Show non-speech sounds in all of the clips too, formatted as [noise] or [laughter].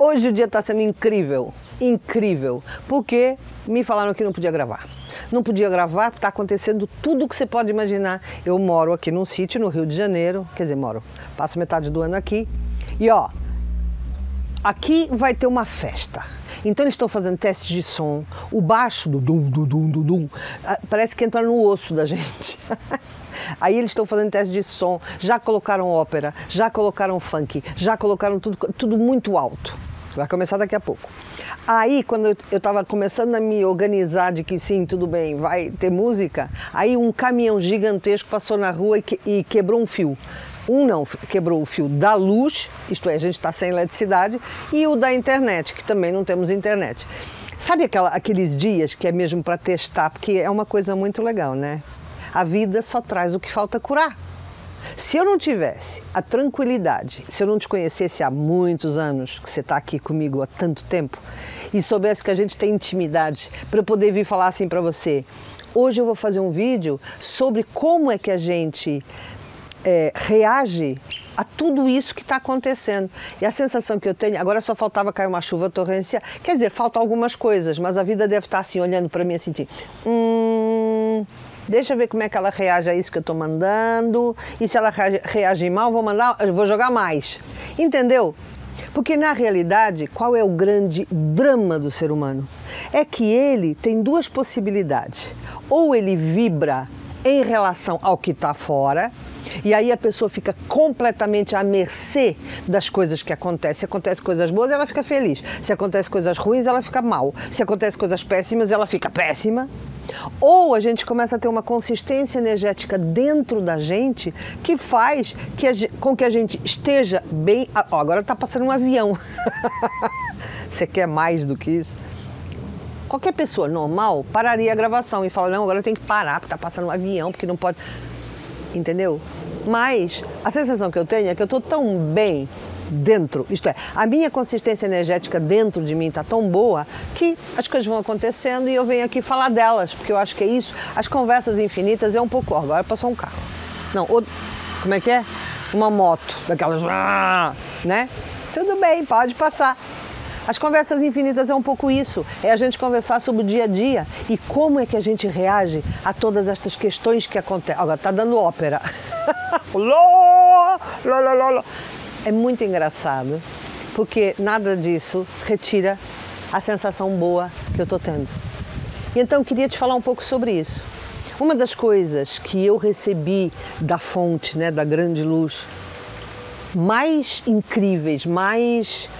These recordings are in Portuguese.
Hoje o dia está sendo incrível, incrível, porque me falaram que não podia gravar. Não podia gravar, está acontecendo tudo o que você pode imaginar. Eu moro aqui num sítio no Rio de Janeiro, quer dizer, moro, passo metade do ano aqui. E ó, aqui vai ter uma festa. Então eles estão fazendo testes de som. O baixo do dum, do dum, do dum, ah, parece que entra no osso da gente. [laughs] Aí eles estão fazendo teste de som, já colocaram ópera, já colocaram funk, já colocaram tudo, tudo muito alto. Vai começar daqui a pouco. Aí, quando eu estava começando a me organizar de que sim, tudo bem, vai ter música, aí um caminhão gigantesco passou na rua e, que, e quebrou um fio. Um não, quebrou o fio da luz, isto é, a gente está sem eletricidade, e o da internet, que também não temos internet. Sabe aquela, aqueles dias que é mesmo para testar, porque é uma coisa muito legal, né? A vida só traz o que falta curar. Se eu não tivesse a tranquilidade, se eu não te conhecesse há muitos anos, que você está aqui comigo há tanto tempo, e soubesse que a gente tem intimidade para poder vir falar assim para você, hoje eu vou fazer um vídeo sobre como é que a gente é, reage a tudo isso que está acontecendo. E a sensação que eu tenho, agora só faltava cair uma chuva torrencial, quer dizer, faltam algumas coisas, mas a vida deve estar tá assim, olhando para mim assim, tipo, hum, Deixa eu ver como é que ela reage a isso que eu estou mandando. E se ela reagir mal, vou mandar, vou jogar mais. Entendeu? Porque na realidade, qual é o grande drama do ser humano? É que ele tem duas possibilidades. Ou ele vibra em relação ao que está fora, e aí a pessoa fica completamente à mercê das coisas que acontecem. Se acontecem coisas boas, ela fica feliz. Se acontecem coisas ruins, ela fica mal. Se acontecem coisas péssimas, ela fica péssima. Ou a gente começa a ter uma consistência energética dentro da gente que faz que a, com que a gente esteja bem. Agora está passando um avião. [laughs] Você quer mais do que isso? Qualquer pessoa normal pararia a gravação e fala: não, agora eu tenho que parar porque está passando um avião, porque não pode. Entendeu? Mas a sensação que eu tenho é que eu estou tão bem dentro, isto é, a minha consistência energética dentro de mim está tão boa que as coisas vão acontecendo e eu venho aqui falar delas, porque eu acho que é isso. As conversas infinitas é um pouco. Oh, agora passou um carro. Não, ou, como é que é? Uma moto, daquelas. né? Tudo bem, pode passar. As conversas infinitas é um pouco isso, é a gente conversar sobre o dia a dia e como é que a gente reage a todas estas questões que acontecem. Agora tá dando ópera. [laughs] é muito engraçado, porque nada disso retira a sensação boa que eu estou tendo. E então queria te falar um pouco sobre isso. Uma das coisas que eu recebi da fonte, né, da grande luz, mais incríveis, mais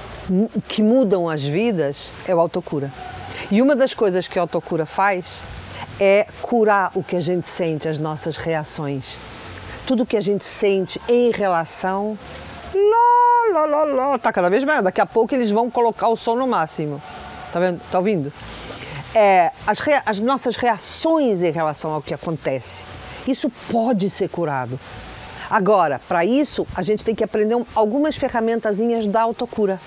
que mudam as vidas é o autocura. E uma das coisas que a autocura faz é curar o que a gente sente, as nossas reações. Tudo que a gente sente em relação. Lá, lá, lá, lá, tá cada vez mais. Daqui a pouco eles vão colocar o som no máximo. Tá vendo? Tá ouvindo? É, as, rea... as nossas reações em relação ao que acontece. Isso pode ser curado. Agora, para isso, a gente tem que aprender algumas ferramentazinhas da autocura.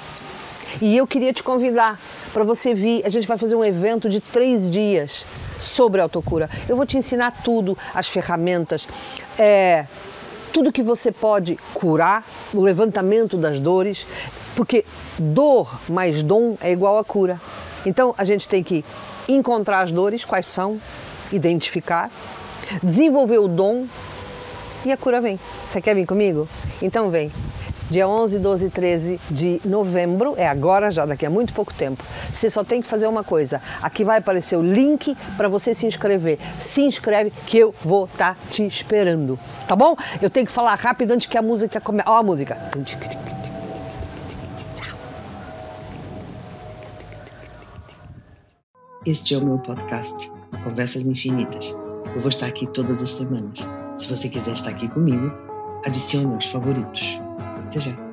E eu queria te convidar para você vir. A gente vai fazer um evento de três dias sobre autocura. Eu vou te ensinar tudo, as ferramentas, é, tudo que você pode curar, o levantamento das dores, porque dor mais dom é igual a cura. Então a gente tem que encontrar as dores, quais são, identificar, desenvolver o dom e a cura vem. Você quer vir comigo? Então vem dia 11, 12 e 13 de novembro, é agora, já daqui a muito pouco tempo. Você só tem que fazer uma coisa. Aqui vai aparecer o link para você se inscrever. Se inscreve que eu vou estar tá te esperando. Tá bom? Eu tenho que falar rápido antes que a música comece. Ó a música. Este é o meu podcast, Conversas Infinitas. Eu vou estar aqui todas as semanas. Se você quiser estar aqui comigo, adicione aos favoritos. 谢谢。